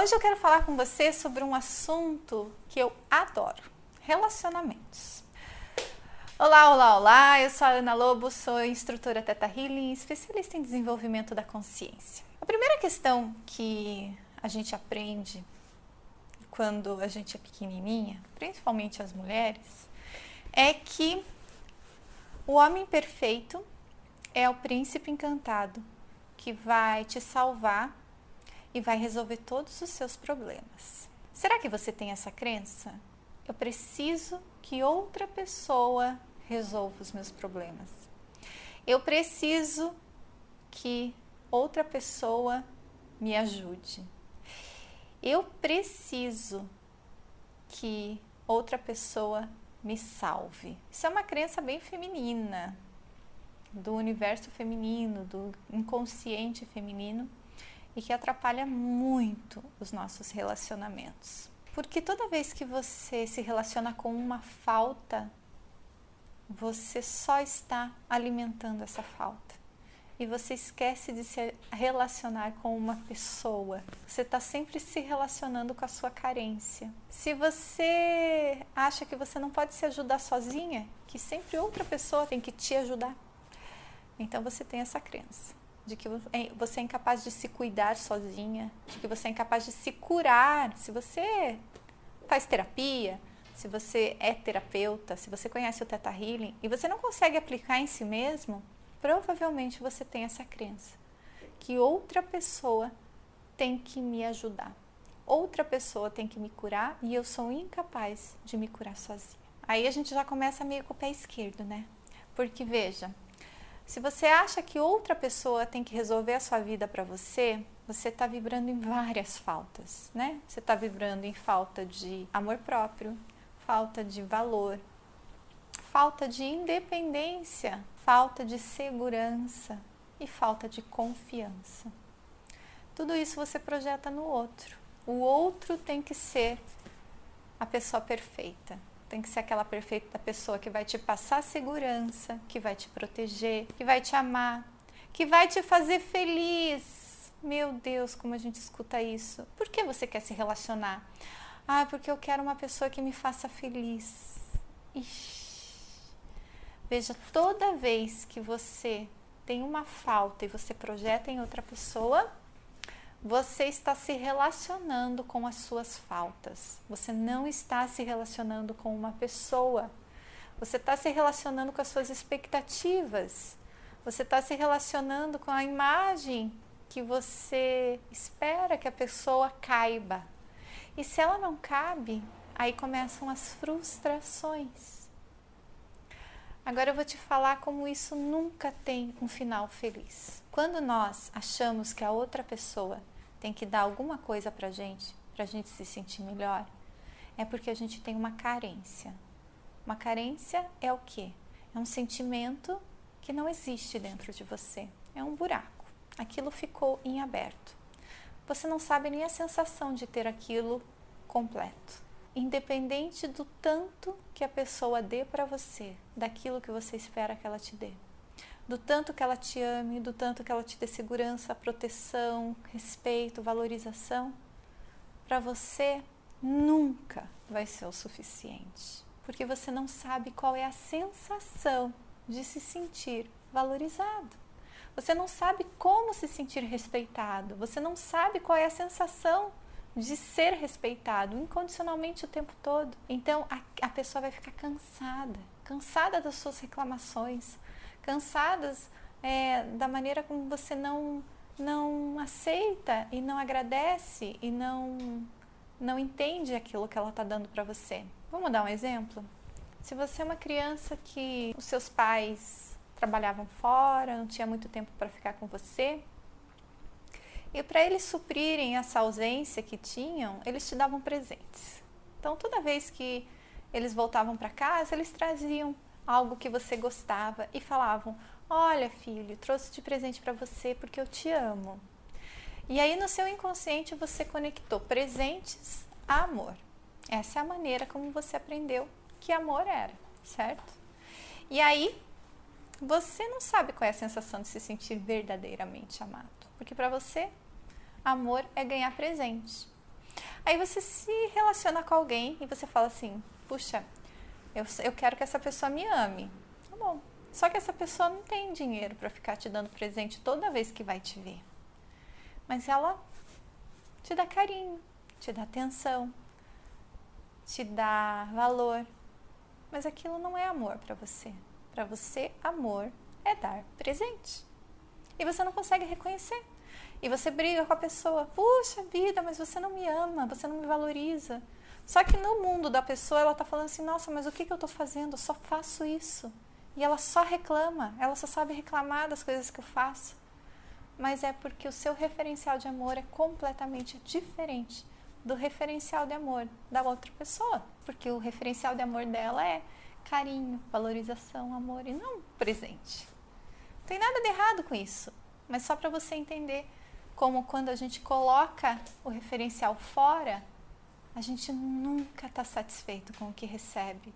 Hoje eu quero falar com você sobre um assunto que eu adoro: relacionamentos. Olá, olá, olá! Eu sou a Ana Lobo, sou instrutora Teta Healing, especialista em desenvolvimento da consciência. A primeira questão que a gente aprende quando a gente é pequenininha, principalmente as mulheres, é que o homem perfeito é o príncipe encantado que vai te salvar e vai resolver todos os seus problemas. Será que você tem essa crença? Eu preciso que outra pessoa resolva os meus problemas. Eu preciso que outra pessoa me ajude. Eu preciso que outra pessoa me salve. Isso é uma crença bem feminina, do universo feminino, do inconsciente feminino e que atrapalha muito os nossos relacionamentos. Porque toda vez que você se relaciona com uma falta, você só está alimentando essa falta. E você esquece de se relacionar com uma pessoa. Você está sempre se relacionando com a sua carência. Se você acha que você não pode se ajudar sozinha, que sempre outra pessoa tem que te ajudar, então você tem essa crença de que é, você é incapaz de se cuidar sozinha, de que você é incapaz de se curar. Se você faz terapia, se você é terapeuta, se você conhece o Teta Healing e você não consegue aplicar em si mesmo, provavelmente você tem essa crença que outra pessoa tem que me ajudar. Outra pessoa tem que me curar e eu sou incapaz de me curar sozinha. Aí a gente já começa meio com o pé esquerdo, né? Porque veja, se você acha que outra pessoa tem que resolver a sua vida para você, você está vibrando em várias faltas, né? Você está vibrando em falta de amor próprio, falta de valor, falta de independência, falta de segurança e falta de confiança. Tudo isso você projeta no outro. O outro tem que ser a pessoa perfeita tem que ser aquela perfeita pessoa que vai te passar segurança, que vai te proteger, que vai te amar, que vai te fazer feliz. Meu Deus, como a gente escuta isso. Por que você quer se relacionar? Ah, porque eu quero uma pessoa que me faça feliz. Ixi. Veja, toda vez que você tem uma falta e você projeta em outra pessoa, você está se relacionando com as suas faltas. Você não está se relacionando com uma pessoa. Você está se relacionando com as suas expectativas. Você está se relacionando com a imagem que você espera que a pessoa caiba. E se ela não cabe, aí começam as frustrações. Agora eu vou te falar como isso nunca tem um final feliz. Quando nós achamos que a outra pessoa tem que dar alguma coisa pra gente, pra gente se sentir melhor, é porque a gente tem uma carência. Uma carência é o quê? É um sentimento que não existe dentro de você. É um buraco. Aquilo ficou em aberto. Você não sabe nem a sensação de ter aquilo completo independente do tanto que a pessoa dê para você, daquilo que você espera que ela te dê. Do tanto que ela te ame, do tanto que ela te dê segurança, proteção, respeito, valorização, para você nunca vai ser o suficiente, porque você não sabe qual é a sensação de se sentir valorizado. Você não sabe como se sentir respeitado, você não sabe qual é a sensação de ser respeitado incondicionalmente o tempo todo. Então a, a pessoa vai ficar cansada, cansada das suas reclamações, cansadas é, da maneira como você não não aceita e não agradece e não não entende aquilo que ela está dando para você. Vamos dar um exemplo? Se você é uma criança que os seus pais trabalhavam fora, não tinha muito tempo para ficar com você, e para eles suprirem essa ausência que tinham, eles te davam presentes. Então, toda vez que eles voltavam para casa, eles traziam algo que você gostava e falavam: Olha, filho, trouxe de presente para você porque eu te amo. E aí, no seu inconsciente, você conectou presentes a amor. Essa é a maneira como você aprendeu que amor era, certo? E aí, você não sabe qual é a sensação de se sentir verdadeiramente amado. Porque para você, amor é ganhar presente. Aí você se relaciona com alguém e você fala assim: puxa, eu, eu quero que essa pessoa me ame. Tá bom. Só que essa pessoa não tem dinheiro para ficar te dando presente toda vez que vai te ver. Mas ela te dá carinho, te dá atenção, te dá valor. Mas aquilo não é amor para você. Para você, amor é dar presente. E você não consegue reconhecer. E você briga com a pessoa. Puxa vida, mas você não me ama, você não me valoriza. Só que no mundo da pessoa, ela está falando assim: nossa, mas o que, que eu estou fazendo? Eu só faço isso. E ela só reclama, ela só sabe reclamar das coisas que eu faço. Mas é porque o seu referencial de amor é completamente diferente do referencial de amor da outra pessoa. Porque o referencial de amor dela é carinho, valorização, amor e não presente. Tem nada de errado com isso, mas só para você entender como quando a gente coloca o referencial fora, a gente nunca está satisfeito com o que recebe,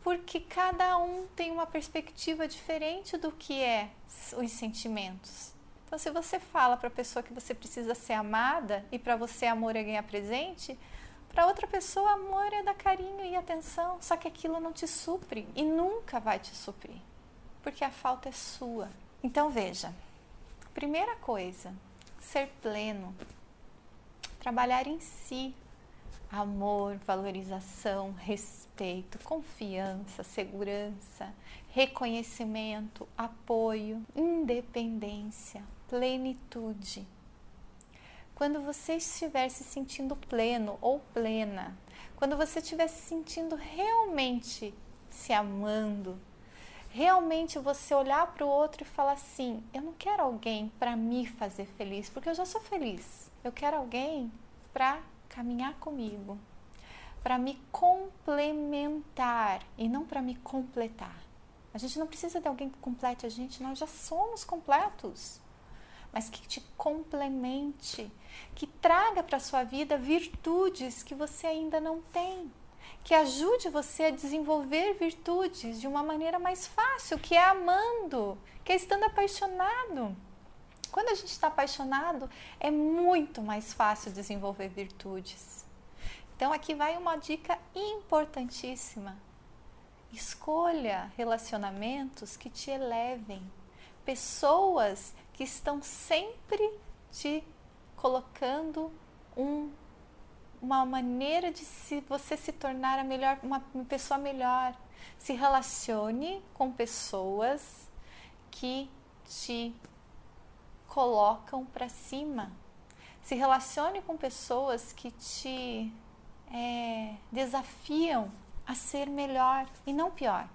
porque cada um tem uma perspectiva diferente do que é os sentimentos. Então, se você fala para a pessoa que você precisa ser amada e para você amor é ganhar presente, para outra pessoa amor é dar carinho e atenção, só que aquilo não te supre e nunca vai te suprir, porque a falta é sua. Então, veja, primeira coisa, ser pleno, trabalhar em si, amor, valorização, respeito, confiança, segurança, reconhecimento, apoio, independência, plenitude. Quando você estiver se sentindo pleno ou plena, quando você estiver se sentindo realmente se amando, realmente você olhar para o outro e falar assim: eu não quero alguém para me fazer feliz, porque eu já sou feliz. Eu quero alguém para caminhar comigo, para me complementar e não para me completar. A gente não precisa de alguém que complete a gente, nós já somos completos. Mas que te complemente, que traga para a sua vida virtudes que você ainda não tem que ajude você a desenvolver virtudes de uma maneira mais fácil, que é amando, que é estando apaixonado. Quando a gente está apaixonado, é muito mais fácil desenvolver virtudes. Então, aqui vai uma dica importantíssima. Escolha relacionamentos que te elevem, pessoas que estão sempre te colocando um uma maneira de se você se tornar a melhor, uma, pessoa melhor. Se relacione com pessoas que te colocam para cima. Se relacione com pessoas que te é, desafiam a ser melhor e não pior.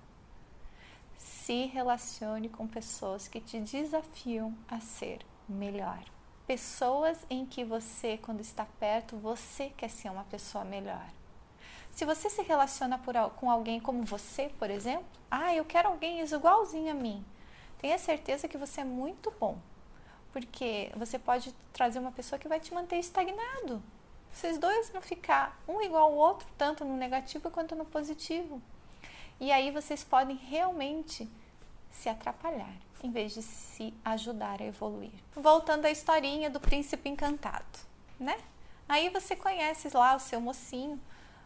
Se relacione com pessoas que te desafiam a ser melhor pessoas em que você, quando está perto, você quer ser uma pessoa melhor. Se você se relaciona por, com alguém como você, por exemplo, ah, eu quero alguém igualzinho a mim, tenha certeza que você é muito bom, porque você pode trazer uma pessoa que vai te manter estagnado. Vocês dois vão ficar um igual ao outro, tanto no negativo quanto no positivo. E aí vocês podem realmente se atrapalhar em vez de se ajudar a evoluir. Voltando à historinha do príncipe encantado, né? Aí você conhece lá o seu mocinho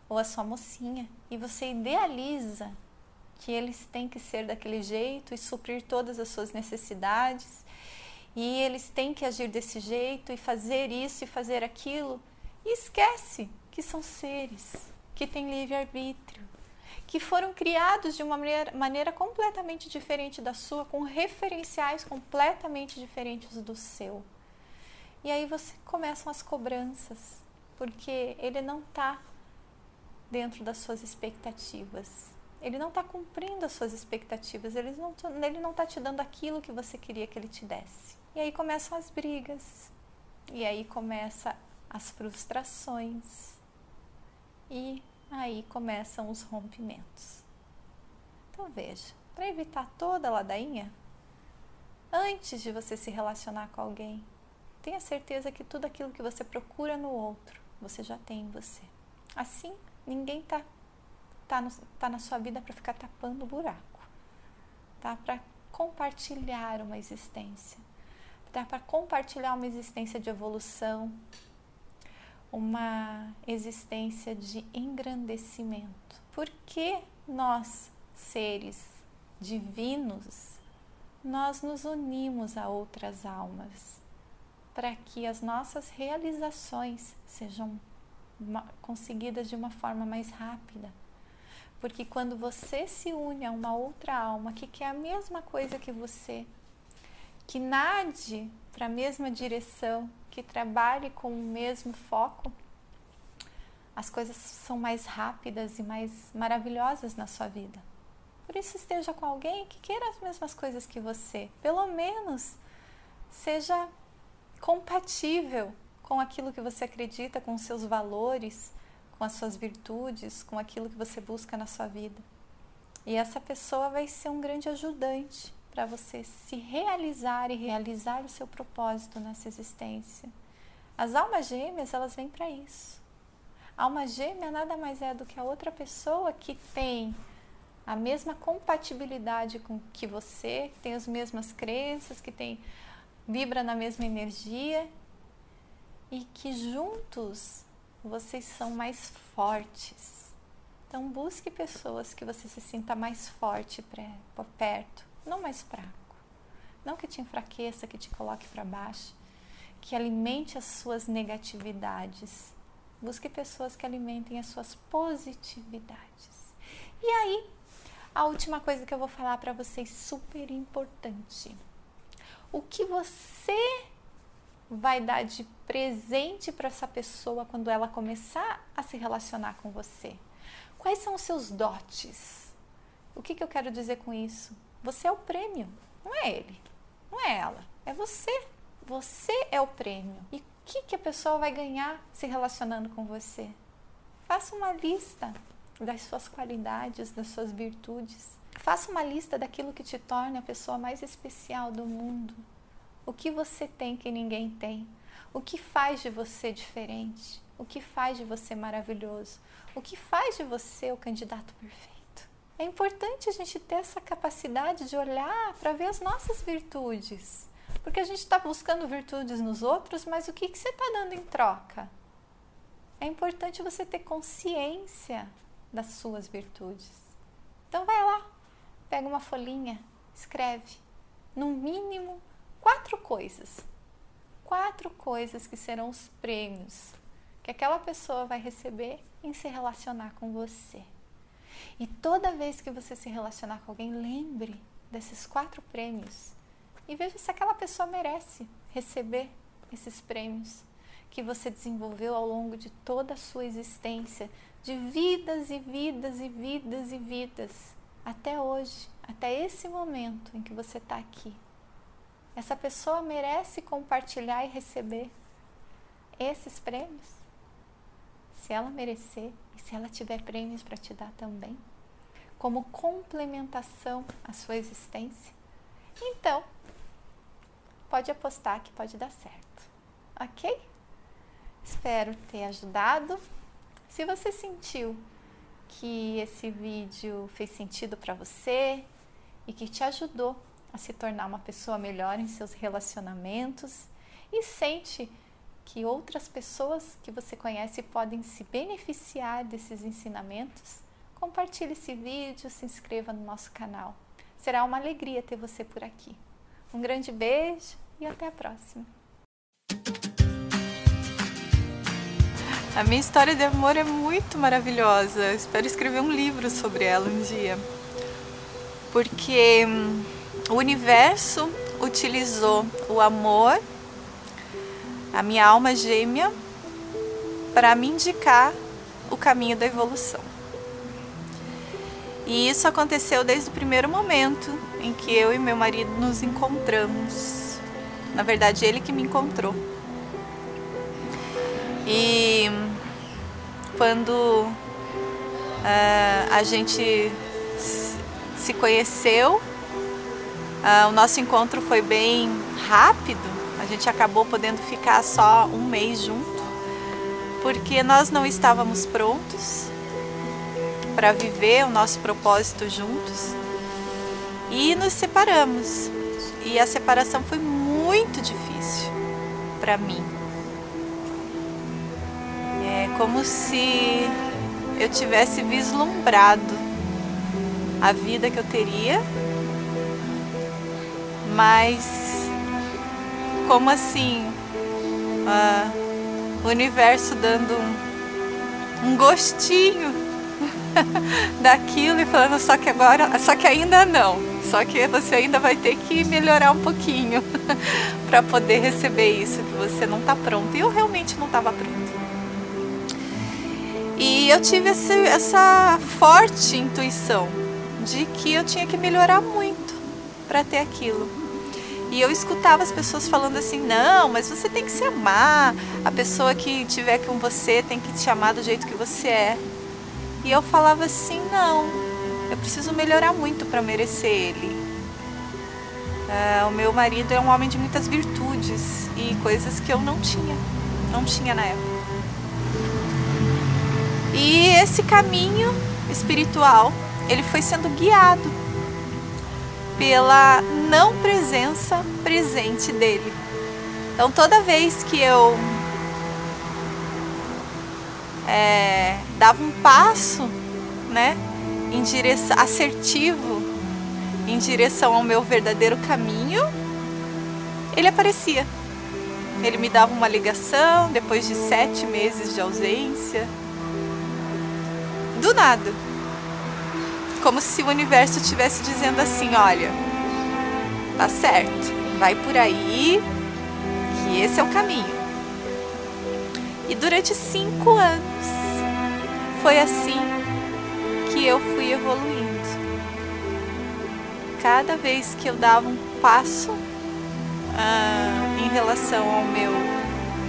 ou a sua mocinha e você idealiza que eles têm que ser daquele jeito e suprir todas as suas necessidades e eles têm que agir desse jeito e fazer isso e fazer aquilo e esquece que são seres que têm livre arbítrio que foram criados de uma maneira, completamente diferente da sua, com referenciais completamente diferentes do seu. E aí você começam as cobranças, porque ele não está dentro das suas expectativas. Ele não está cumprindo as suas expectativas, ele não ele não está te dando aquilo que você queria que ele te desse. E aí começam as brigas, e aí começa as frustrações, e aí começam os rompimentos. Então veja, para evitar toda a ladainha, antes de você se relacionar com alguém, tenha certeza que tudo aquilo que você procura no outro, você já tem em você. Assim, ninguém tá tá, no, tá na sua vida para ficar tapando o buraco, tá? Para compartilhar uma existência, tá? Para compartilhar uma existência de evolução, uma existência de engrandecimento. Por que nós, seres divinos, nós nos unimos a outras almas para que as nossas realizações sejam conseguidas de uma forma mais rápida. Porque quando você se une a uma outra alma que quer a mesma coisa que você, que nade para a mesma direção, que trabalhe com o mesmo foco, as coisas são mais rápidas e mais maravilhosas na sua vida. Por isso, esteja com alguém que queira as mesmas coisas que você. Pelo menos seja compatível com aquilo que você acredita, com os seus valores, com as suas virtudes, com aquilo que você busca na sua vida. E essa pessoa vai ser um grande ajudante para você se realizar e realizar o seu propósito nessa existência. As almas gêmeas, elas vêm para isso. A alma gêmea nada mais é do que a outra pessoa que tem a mesma compatibilidade com que você, que tem as mesmas crenças, que tem vibra na mesma energia e que juntos vocês são mais fortes. Então busque pessoas que você se sinta mais forte perto, não mais fraco. Não que te enfraqueça, que te coloque para baixo, que alimente as suas negatividades. Busque pessoas que alimentem as suas positividades. E aí, a última coisa que eu vou falar para vocês, super importante. O que você vai dar de presente para essa pessoa quando ela começar a se relacionar com você? Quais são os seus dotes? O que, que eu quero dizer com isso? Você é o prêmio, não é ele, não é ela, é você. Você é o prêmio. E o que, que a pessoa vai ganhar se relacionando com você? Faça uma lista das suas qualidades, das suas virtudes. Faça uma lista daquilo que te torna a pessoa mais especial do mundo. O que você tem que ninguém tem? O que faz de você diferente? O que faz de você maravilhoso? O que faz de você o candidato perfeito? É importante a gente ter essa capacidade de olhar para ver as nossas virtudes. Porque a gente está buscando virtudes nos outros, mas o que, que você está dando em troca? É importante você ter consciência das suas virtudes. Então vai lá, pega uma folhinha, escreve, no mínimo quatro coisas. Quatro coisas que serão os prêmios que aquela pessoa vai receber em se relacionar com você. E toda vez que você se relacionar com alguém, lembre desses quatro prêmios e veja se aquela pessoa merece receber esses prêmios que você desenvolveu ao longo de toda a sua existência, de vidas e vidas e vidas e vidas, até hoje, até esse momento em que você está aqui. Essa pessoa merece compartilhar e receber esses prêmios? Se ela merecer se ela tiver prêmios para te dar também, como complementação à sua existência, então pode apostar que pode dar certo, ok? Espero ter ajudado. Se você sentiu que esse vídeo fez sentido para você e que te ajudou a se tornar uma pessoa melhor em seus relacionamentos e sente que outras pessoas que você conhece podem se beneficiar desses ensinamentos, compartilhe esse vídeo, se inscreva no nosso canal. Será uma alegria ter você por aqui. Um grande beijo e até a próxima. A minha história de amor é muito maravilhosa. espero escrever um livro sobre ela um dia. Porque hum, o universo utilizou o amor, a minha alma gêmea, para me indicar o caminho da evolução. E isso aconteceu desde o primeiro momento em que eu e meu marido nos encontramos. Na verdade, ele que me encontrou. E quando uh, a gente se conheceu, uh, o nosso encontro foi bem rápido, gente acabou podendo ficar só um mês junto, porque nós não estávamos prontos para viver o nosso propósito juntos e nos separamos. E a separação foi muito difícil para mim como se eu tivesse vislumbrado a vida que eu teria, mas como assim o universo dando um, um gostinho daquilo e falando só que agora, só que ainda não, só que você ainda vai ter que melhorar um pouquinho para poder receber isso que você não está pronto. E eu realmente não estava pronta. E eu tive esse, essa forte intuição de que eu tinha que melhorar muito para ter aquilo. E eu escutava as pessoas falando assim: não, mas você tem que se amar, a pessoa que tiver com você tem que te amar do jeito que você é. E eu falava assim: não, eu preciso melhorar muito para merecer ele. Uh, o meu marido é um homem de muitas virtudes e coisas que eu não tinha, não tinha na época. E esse caminho espiritual, ele foi sendo guiado pela não presença presente dele. Então toda vez que eu é, dava um passo, né, em direção assertivo, em direção ao meu verdadeiro caminho, ele aparecia. Ele me dava uma ligação depois de sete meses de ausência do nada. Como se o universo estivesse dizendo assim: olha, tá certo, vai por aí, que esse é o caminho. E durante cinco anos foi assim que eu fui evoluindo. Cada vez que eu dava um passo ah, em relação ao meu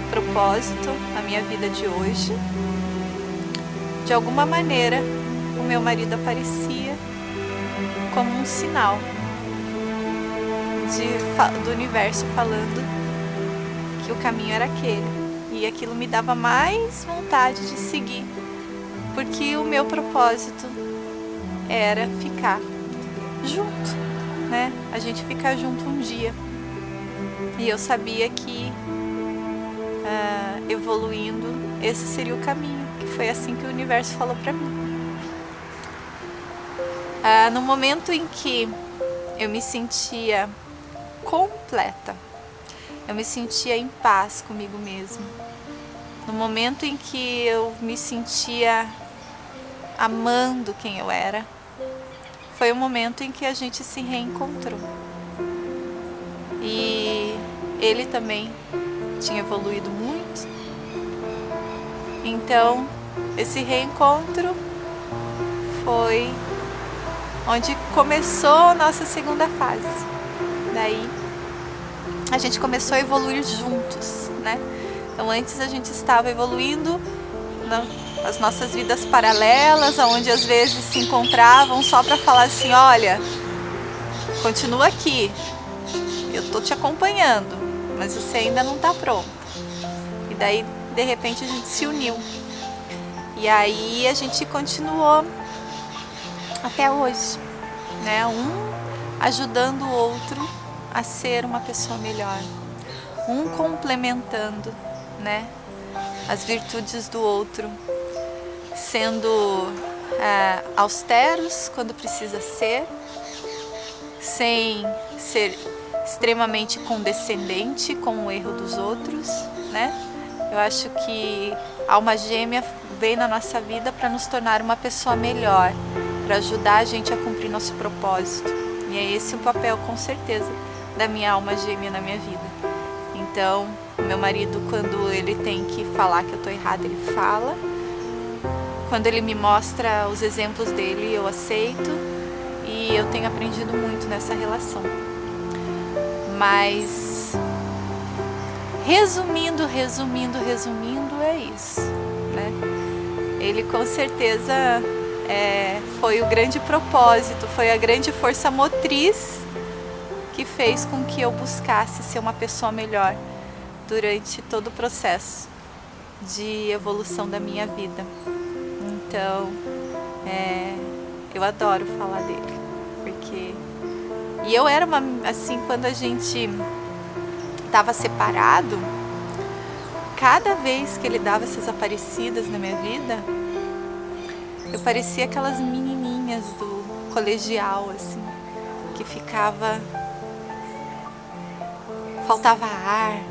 propósito, a minha vida de hoje, de alguma maneira, o meu marido aparecia como um sinal de, do universo falando que o caminho era aquele. E aquilo me dava mais vontade de seguir, porque o meu propósito era ficar junto, né? A gente ficar junto um dia. E eu sabia que uh, evoluindo, esse seria o caminho foi assim que o universo falou para mim. Ah, no momento em que eu me sentia completa, eu me sentia em paz comigo mesma. No momento em que eu me sentia amando quem eu era, foi o momento em que a gente se reencontrou. E ele também tinha evoluído muito. Então, esse reencontro foi onde começou a nossa segunda fase. Daí a gente começou a evoluir juntos, né? Então antes a gente estava evoluindo nas nossas vidas paralelas, onde às vezes se encontravam só para falar assim, olha, continua aqui, eu tô te acompanhando, mas você ainda não está pronto. E daí de repente a gente se uniu e aí a gente continuou até hoje, né? Um ajudando o outro a ser uma pessoa melhor, um complementando, né? As virtudes do outro, sendo é, austeros quando precisa ser, sem ser extremamente condescendente com o erro dos outros, né? Eu acho que alma gêmea vem na nossa vida para nos tornar uma pessoa melhor, para ajudar a gente a cumprir nosso propósito. E é esse o papel, com certeza, da minha alma gêmea na minha vida. Então, meu marido, quando ele tem que falar que eu estou errada, ele fala. Quando ele me mostra os exemplos dele, eu aceito. E eu tenho aprendido muito nessa relação. Mas, resumindo, resumindo, resumindo, é isso, né? ele com certeza é, foi o grande propósito, foi a grande força motriz que fez com que eu buscasse ser uma pessoa melhor durante todo o processo de evolução da minha vida. Então, é, eu adoro falar dele, porque e eu era uma assim quando a gente estava separado, cada vez que ele dava essas aparecidas na minha vida, eu parecia aquelas menininhas do colegial, assim, que ficava. Faltava ar,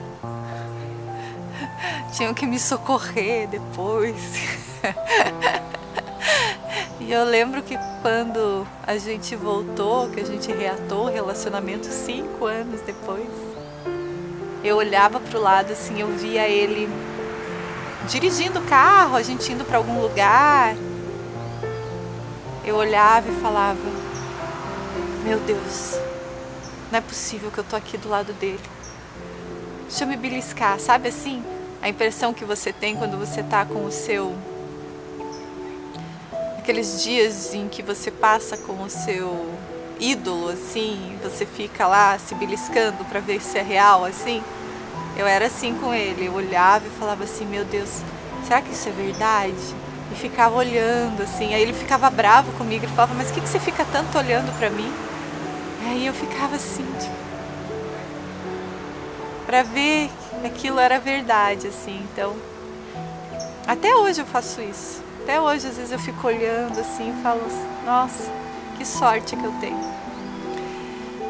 tinham que me socorrer depois. e eu lembro que quando a gente voltou, que a gente reatou o relacionamento cinco anos depois, eu olhava para o lado assim, eu via ele dirigindo o carro, a gente indo para algum lugar. Eu olhava e falava: Meu Deus, não é possível que eu tô aqui do lado dele. Deixa eu me beliscar, sabe assim? A impressão que você tem quando você tá com o seu aqueles dias em que você passa com o seu ídolo, assim, você fica lá se beliscando para ver se é real, assim. Eu era assim com ele, eu olhava e falava assim, meu Deus, será que isso é verdade? E ficava olhando, assim, aí ele ficava bravo comigo, ele falava, mas o que, que você fica tanto olhando para mim? Aí eu ficava assim, tipo, para ver que aquilo era verdade, assim, então, até hoje eu faço isso. Até hoje, às vezes eu fico olhando assim e falo, nossa, que sorte que eu tenho.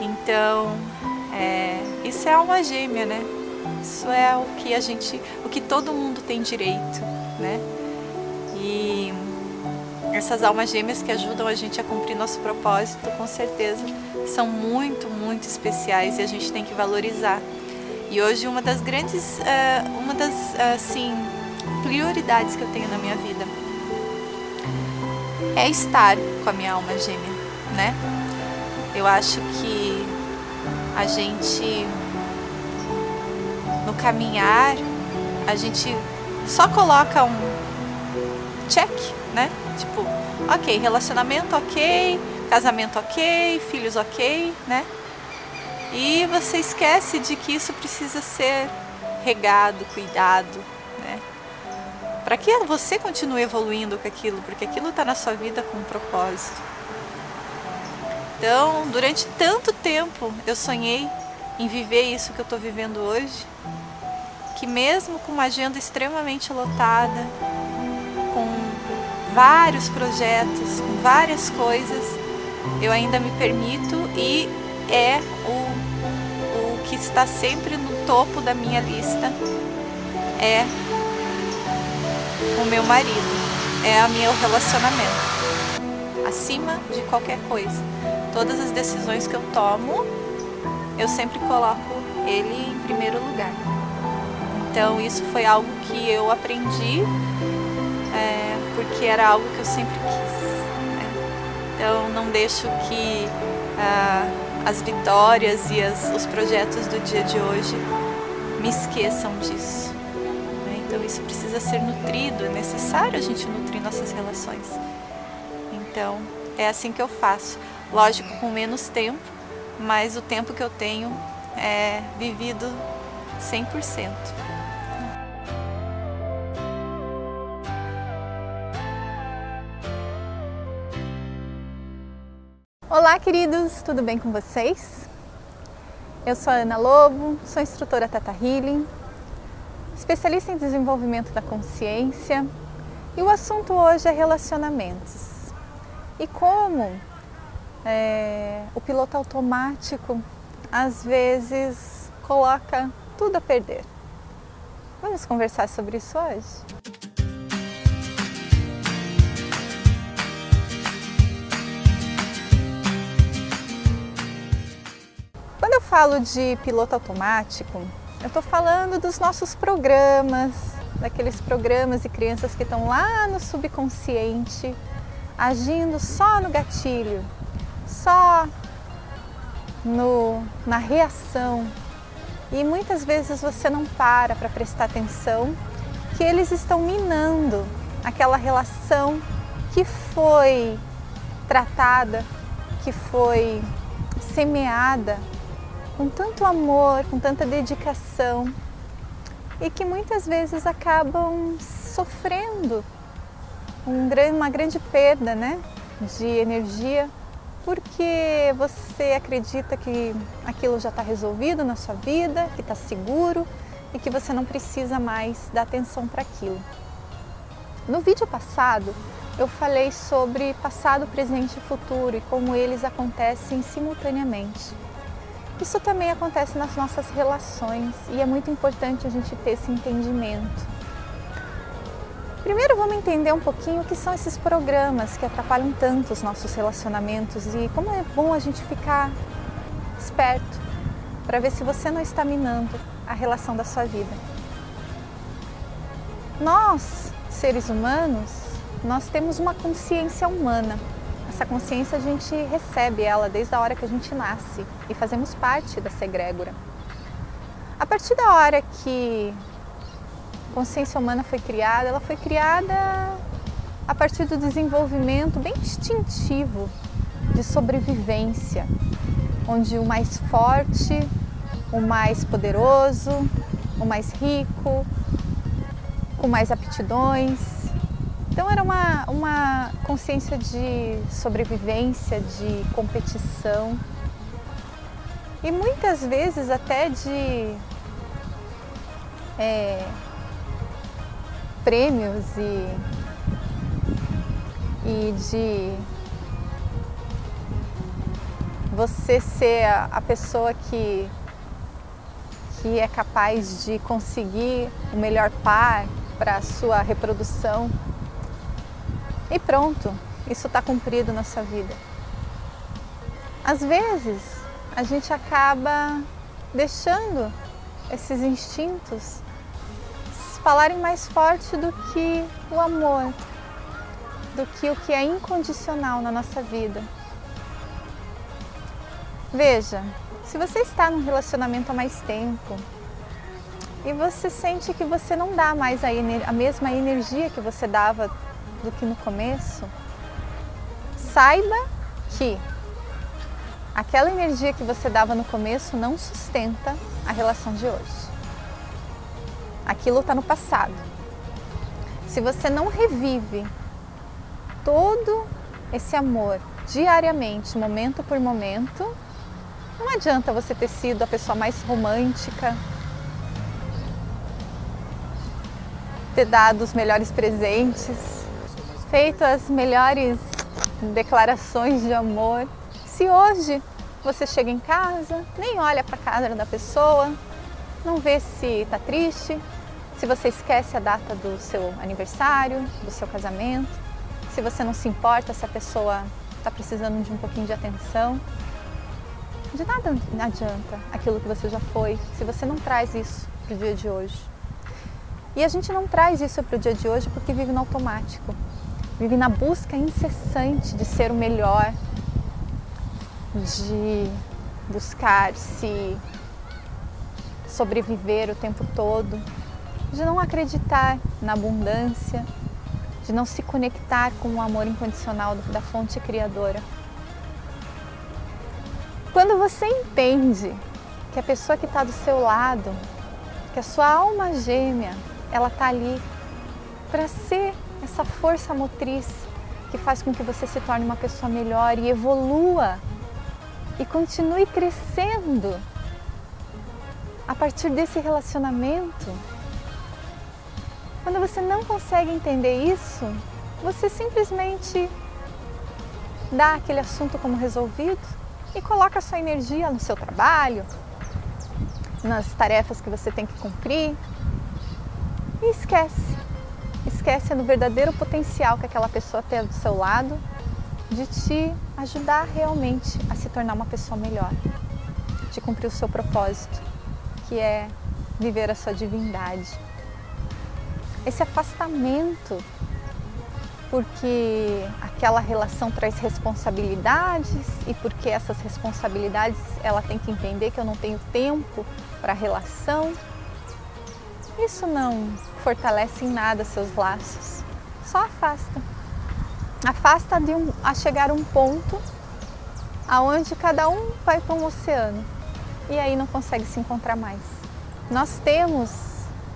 Então, é, isso é alma gêmea, né? Isso é o que a gente, o que todo mundo tem direito, né? E essas almas gêmeas que ajudam a gente a cumprir nosso propósito, com certeza, são muito, muito especiais e a gente tem que valorizar. E hoje uma das grandes, uh, uma das assim prioridades que eu tenho na minha vida é estar com a minha alma gêmea, né? Eu acho que a gente no caminhar a gente só coloca um check, né? Tipo, ok, relacionamento ok, casamento ok, filhos ok, né? E você esquece de que isso precisa ser regado, cuidado, né? Para que você continue evoluindo com aquilo, porque aquilo está na sua vida com um propósito. Então, durante tanto tempo eu sonhei em viver isso que eu estou vivendo hoje, que mesmo com uma agenda extremamente lotada, com vários projetos, com várias coisas, eu ainda me permito e é o, o que está sempre no topo da minha lista é o meu marido, é o meu relacionamento. Acima de qualquer coisa. Todas as decisões que eu tomo, eu sempre coloco ele em primeiro lugar. Então isso foi algo que eu aprendi é, porque era algo que eu sempre quis. Né? Então não deixo que ah, as vitórias e as, os projetos do dia de hoje me esqueçam disso. Então isso precisa ser nutrido, é necessário a gente nutrir nossas relações. Então é assim que eu faço. Lógico, com menos tempo, mas o tempo que eu tenho é vivido 100%. Olá, queridos, tudo bem com vocês? Eu sou a Ana Lobo, sou instrutora Tata Healing, especialista em desenvolvimento da consciência e o assunto hoje é relacionamentos. E como é, o piloto automático às vezes coloca tudo a perder. Vamos conversar sobre isso hoje? Eu falo de piloto automático, eu estou falando dos nossos programas, daqueles programas e crianças que estão lá no subconsciente, agindo só no gatilho, só no, na reação. E muitas vezes você não para para prestar atenção que eles estão minando aquela relação que foi tratada, que foi semeada com tanto amor, com tanta dedicação e que muitas vezes acabam sofrendo um, uma grande perda né, de energia porque você acredita que aquilo já está resolvido na sua vida, que está seguro, e que você não precisa mais dar atenção para aquilo. No vídeo passado, eu falei sobre passado, presente e futuro e como eles acontecem simultaneamente. Isso também acontece nas nossas relações e é muito importante a gente ter esse entendimento. Primeiro vamos entender um pouquinho o que são esses programas que atrapalham tanto os nossos relacionamentos e como é bom a gente ficar esperto para ver se você não está minando a relação da sua vida. Nós, seres humanos, nós temos uma consciência humana. Essa consciência a gente recebe ela desde a hora que a gente nasce e fazemos parte dessa egrégora. A partir da hora que consciência humana foi criada, ela foi criada a partir do desenvolvimento bem instintivo de sobrevivência, onde o mais forte, o mais poderoso, o mais rico, com mais aptidões. Então era uma, uma consciência de sobrevivência, de competição e muitas vezes até de é, prêmios e, e de você ser a, a pessoa que, que é capaz de conseguir o melhor par para a sua reprodução. E pronto, isso está cumprido na sua vida. Às vezes, a gente acaba deixando esses instintos falarem mais forte do que o amor, do que o que é incondicional na nossa vida. Veja, se você está num relacionamento há mais tempo e você sente que você não dá mais a, a mesma energia que você dava do que no começo, saiba que aquela energia que você dava no começo não sustenta a relação de hoje aquilo está no passado. Se você não revive todo esse amor diariamente, momento por momento, não adianta você ter sido a pessoa mais romântica, ter dado os melhores presentes, feito as melhores declarações de amor. Se hoje você chega em casa, nem olha para a casa da pessoa, não vê se está triste, se você esquece a data do seu aniversário, do seu casamento, se você não se importa se a pessoa está precisando de um pouquinho de atenção, de nada adianta aquilo que você já foi se você não traz isso para o dia de hoje. E a gente não traz isso para o dia de hoje porque vive no automático, vive na busca incessante de ser o melhor, de buscar se sobreviver o tempo todo, de não acreditar na abundância, de não se conectar com o amor incondicional da fonte criadora. Quando você entende que a pessoa que está do seu lado, que a sua alma gêmea, ela está ali para ser essa força motriz que faz com que você se torne uma pessoa melhor e evolua e continue crescendo a partir desse relacionamento, quando você não consegue entender isso, você simplesmente dá aquele assunto como resolvido e coloca sua energia no seu trabalho, nas tarefas que você tem que cumprir e esquece. Esquece no verdadeiro potencial que aquela pessoa tem do seu lado de te ajudar realmente a se tornar uma pessoa melhor, de cumprir o seu propósito, que é viver a sua divindade esse afastamento, porque aquela relação traz responsabilidades e porque essas responsabilidades ela tem que entender que eu não tenho tempo para a relação. Isso não fortalece em nada seus laços, só afasta. Afasta de um, a chegar a um ponto aonde cada um vai para um oceano e aí não consegue se encontrar mais. Nós temos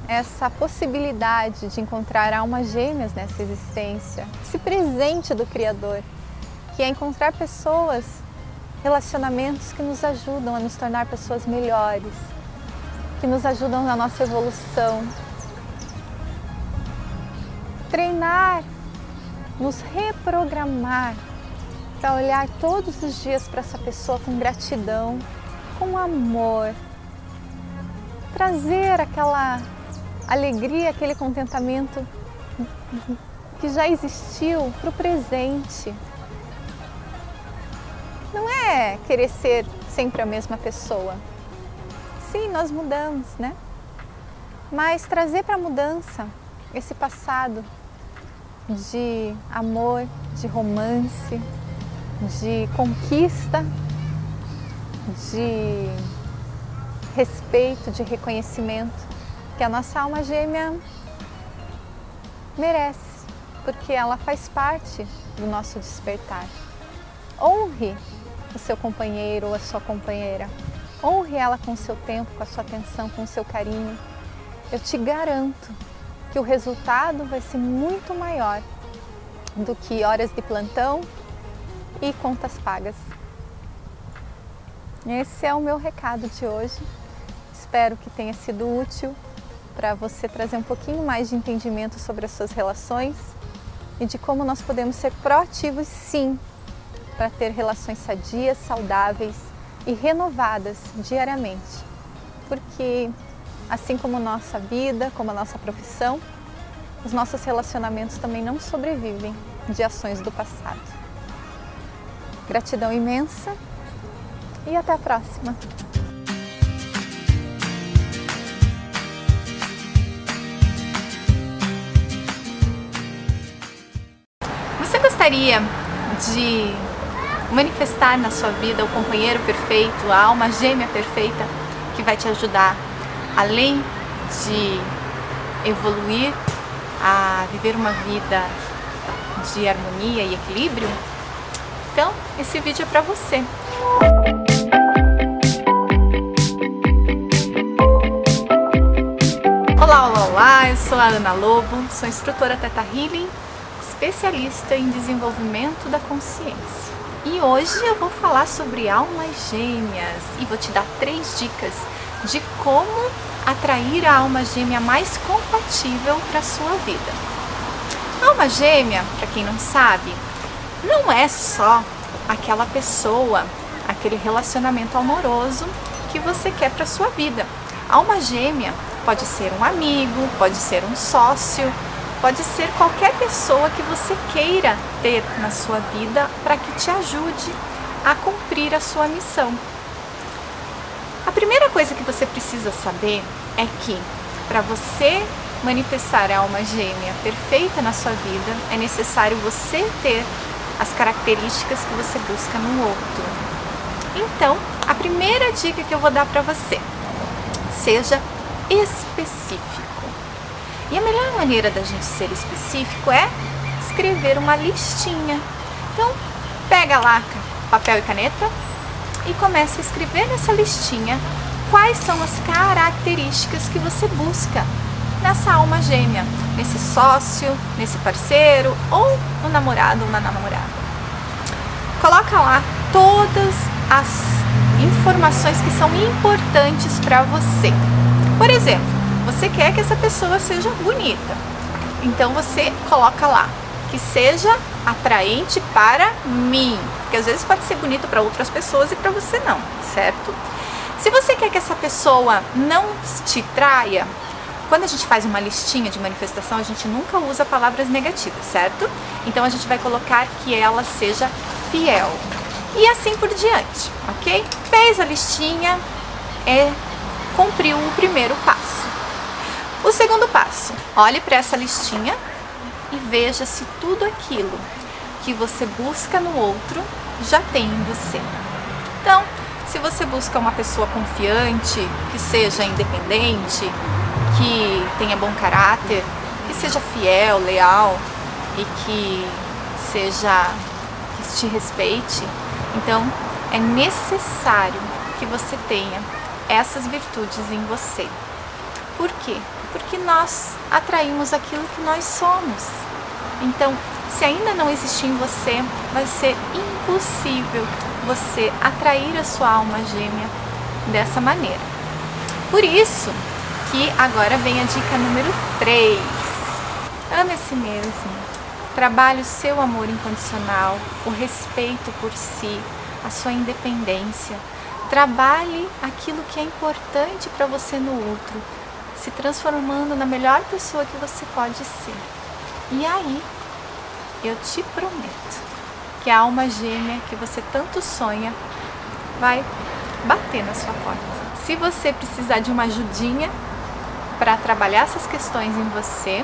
essa possibilidade de encontrar almas gêmeas nessa existência, esse presente do Criador, que é encontrar pessoas, relacionamentos que nos ajudam a nos tornar pessoas melhores, que nos ajudam na nossa evolução. Treinar, nos reprogramar para olhar todos os dias para essa pessoa com gratidão, com amor, trazer aquela alegria, aquele contentamento que já existiu para o presente. Não é querer ser sempre a mesma pessoa. Sim, nós mudamos, né? Mas trazer para a mudança esse passado de amor, de romance, de conquista, de respeito, de reconhecimento que a nossa alma gêmea merece, porque ela faz parte do nosso despertar. Honre o seu companheiro ou a sua companheira. Honre ela com o seu tempo, com a sua atenção, com o seu carinho. Eu te garanto que o resultado vai ser muito maior do que horas de plantão e contas pagas. Esse é o meu recado de hoje. Espero que tenha sido útil para você trazer um pouquinho mais de entendimento sobre as suas relações e de como nós podemos ser proativos, sim, para ter relações sadias, saudáveis e renovadas diariamente. Porque, assim como nossa vida, como a nossa profissão, os nossos relacionamentos também não sobrevivem de ações do passado. Gratidão imensa e até a próxima! Você gostaria de manifestar na sua vida o companheiro perfeito, a alma gêmea perfeita que vai te ajudar além de evoluir a viver uma vida de harmonia e equilíbrio? Então, esse vídeo é para você. Olá, olá, olá, eu sou a Ana Lobo, sou instrutora Teta Healing, especialista em desenvolvimento da consciência. E hoje eu vou falar sobre almas gêmeas e vou te dar três dicas de como atrair a alma gêmea mais compatível para sua vida. A alma gêmea, para quem não sabe, não é só aquela pessoa, aquele relacionamento amoroso que você quer para sua vida. A alma gêmea pode ser um amigo, pode ser um sócio, pode ser qualquer pessoa que você queira ter na sua vida para que te ajude a cumprir a sua missão. A primeira coisa que você precisa saber é que para você manifestar a alma gêmea perfeita na sua vida, é necessário você ter as características que você busca no outro. Então, a primeira dica que eu vou dar para você, seja específico. E a melhor maneira da gente ser específico é escrever uma listinha. Então, pega lá papel e caneta e começa a escrever nessa listinha quais são as características que você busca nessa alma gêmea, nesse sócio, nesse parceiro ou no namorado ou na namorada. Coloca lá todas as informações que são importantes para você. Por exemplo, você quer que essa pessoa seja bonita. Então você coloca lá que seja atraente para mim, porque às vezes pode ser bonito para outras pessoas e para você não, certo? Se você quer que essa pessoa não te traia, quando a gente faz uma listinha de manifestação, a gente nunca usa palavras negativas, certo? Então a gente vai colocar que ela seja fiel. E assim por diante, ok? Fez a listinha, é, cumpriu o primeiro passo. O segundo passo, olhe para essa listinha e veja se tudo aquilo que você busca no outro já tem em você. Então, se você busca uma pessoa confiante, que seja independente, que tenha bom caráter, que seja fiel, leal e que seja que te respeite, então é necessário que você tenha essas virtudes em você. Por quê? Porque nós atraímos aquilo que nós somos. Então, se ainda não existir em você, vai ser impossível você atrair a sua alma gêmea dessa maneira. Por isso que agora vem a dica número 3. Ame a si mesmo. Trabalhe o seu amor incondicional, o respeito por si, a sua independência. Trabalhe aquilo que é importante para você no outro, se transformando na melhor pessoa que você pode ser. E aí, eu te prometo que a alma gêmea que você tanto sonha vai bater na sua porta. Se você precisar de uma ajudinha para trabalhar essas questões em você,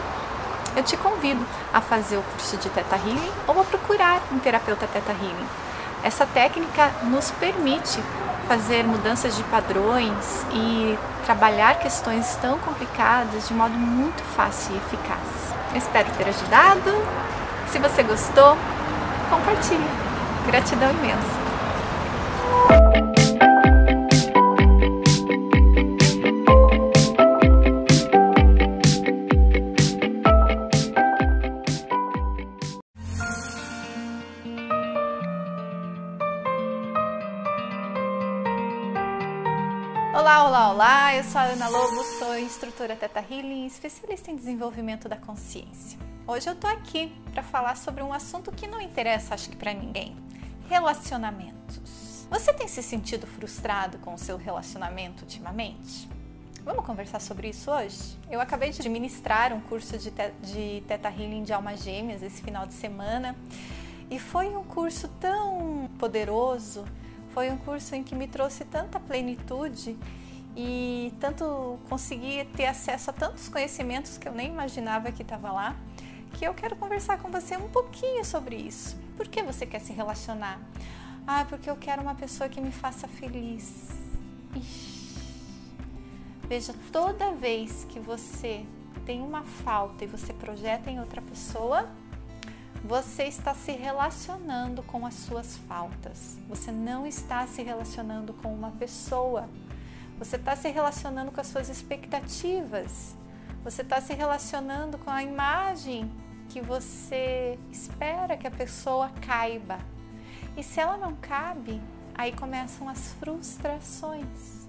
eu te convido a fazer o curso de Teta Healing ou a procurar um terapeuta Teta Healing. Essa técnica nos permite fazer mudanças de padrões e trabalhar questões tão complicadas de modo muito fácil e eficaz. espero ter ajudado. Se você gostou, compartilhe. Gratidão imensa. Olá, olá, olá! Eu sou a Ana Lobo, sou instrutora Teta Healing, especialista em desenvolvimento da consciência. Hoje eu tô aqui para falar sobre um assunto que não interessa, acho que para ninguém: relacionamentos. Você tem se sentido frustrado com o seu relacionamento ultimamente? Vamos conversar sobre isso hoje? Eu acabei de ministrar um curso de, te de Teta Healing de Almas Gêmeas esse final de semana e foi um curso tão poderoso foi um curso em que me trouxe tanta plenitude e tanto consegui ter acesso a tantos conhecimentos que eu nem imaginava que estava lá, que eu quero conversar com você um pouquinho sobre isso. Por que você quer se relacionar? Ah, porque eu quero uma pessoa que me faça feliz. Ixi. Veja, toda vez que você tem uma falta e você projeta em outra pessoa, você está se relacionando com as suas faltas. Você não está se relacionando com uma pessoa. Você está se relacionando com as suas expectativas. Você está se relacionando com a imagem que você espera que a pessoa caiba. E se ela não cabe, aí começam as frustrações.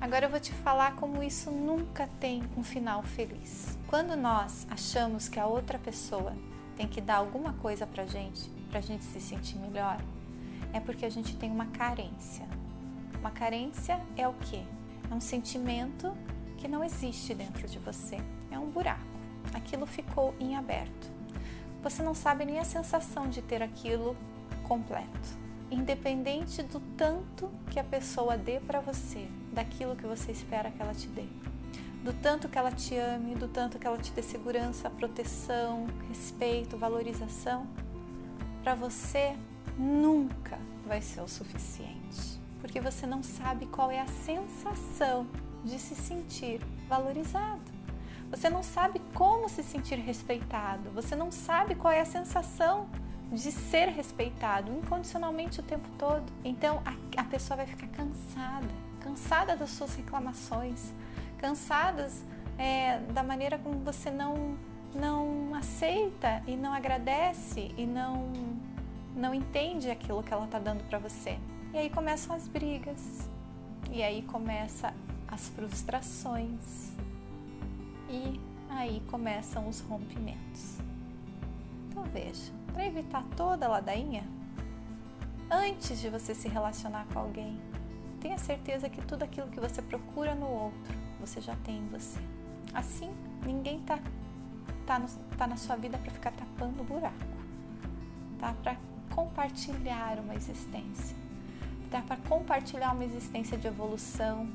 Agora eu vou te falar como isso nunca tem um final feliz. Quando nós achamos que a outra pessoa tem que dar alguma coisa pra gente, pra gente se sentir melhor, é porque a gente tem uma carência. Uma carência é o quê? É um sentimento que não existe dentro de você. É um buraco. Aquilo ficou em aberto. Você não sabe nem a sensação de ter aquilo completo independente do tanto que a pessoa dê para você, daquilo que você espera que ela te dê. Do tanto que ela te ame, do tanto que ela te dê segurança, proteção, respeito, valorização, para você nunca vai ser o suficiente. Porque você não sabe qual é a sensação de se sentir valorizado. Você não sabe como se sentir respeitado. Você não sabe qual é a sensação de ser respeitado incondicionalmente o tempo todo. Então a, a pessoa vai ficar cansada, cansada das suas reclamações, cansadas é, da maneira como você não não aceita e não agradece e não não entende aquilo que ela está dando para você. E aí começam as brigas. E aí começa as frustrações. E aí começam os rompimentos. Então veja, para evitar toda a ladainha, antes de você se relacionar com alguém, tenha certeza que tudo aquilo que você procura no outro, você já tem em você. Assim, ninguém tá, tá, no, tá na sua vida para ficar tapando buraco, tá? Para compartilhar uma existência, tá? Para compartilhar uma existência de evolução,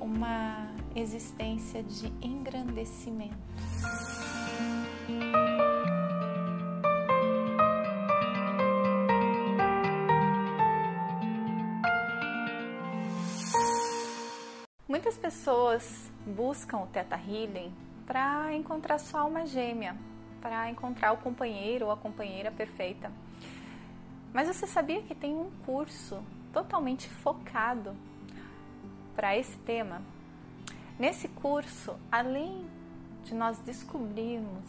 uma existência de engrandecimento. Muitas pessoas buscam o Teta Healing para encontrar sua alma gêmea, para encontrar o companheiro ou a companheira perfeita. Mas você sabia que tem um curso totalmente focado para esse tema? Nesse curso, além de nós descobrirmos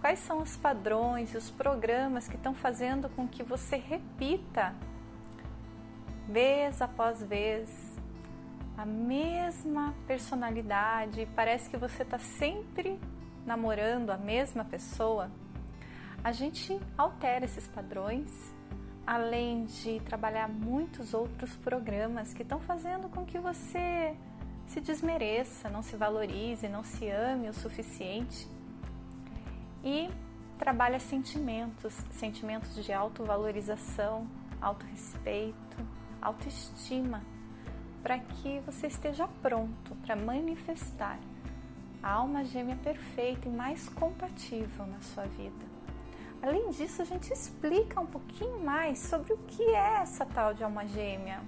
quais são os padrões e os programas que estão fazendo com que você repita vez após vez a mesma personalidade, parece que você está sempre namorando a mesma pessoa, a gente altera esses padrões, além de trabalhar muitos outros programas que estão fazendo com que você se desmereça, não se valorize, não se ame o suficiente. E trabalha sentimentos, sentimentos de autovalorização, autorrespeito, autoestima para que você esteja pronto para manifestar a alma gêmea perfeita e mais compatível na sua vida. Além disso, a gente explica um pouquinho mais sobre o que é essa tal de alma gêmea.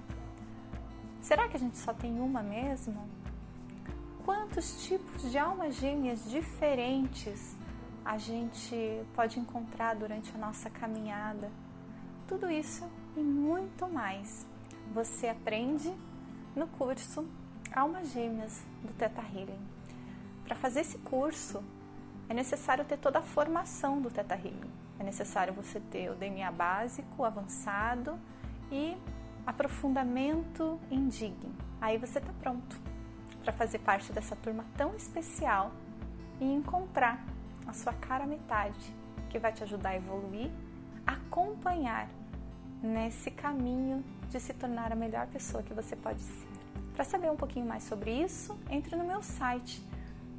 Será que a gente só tem uma mesmo? Quantos tipos de almas gêmeas diferentes a gente pode encontrar durante a nossa caminhada? Tudo isso e muito mais você aprende no curso Almas Gêmeas do Teta Healing. Para fazer esse curso, é necessário ter toda a formação do Teta Healing. É necessário você ter o DNA básico, avançado e aprofundamento em Digno. Aí você está pronto para fazer parte dessa turma tão especial e encontrar a sua cara metade, que vai te ajudar a evoluir, acompanhar nesse caminho de se tornar a melhor pessoa que você pode ser. Para saber um pouquinho mais sobre isso, entre no meu site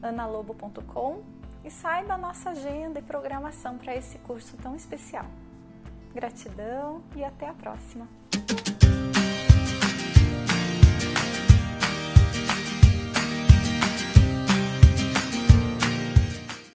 analobo.com e saiba a nossa agenda e programação para esse curso tão especial. Gratidão e até a próxima!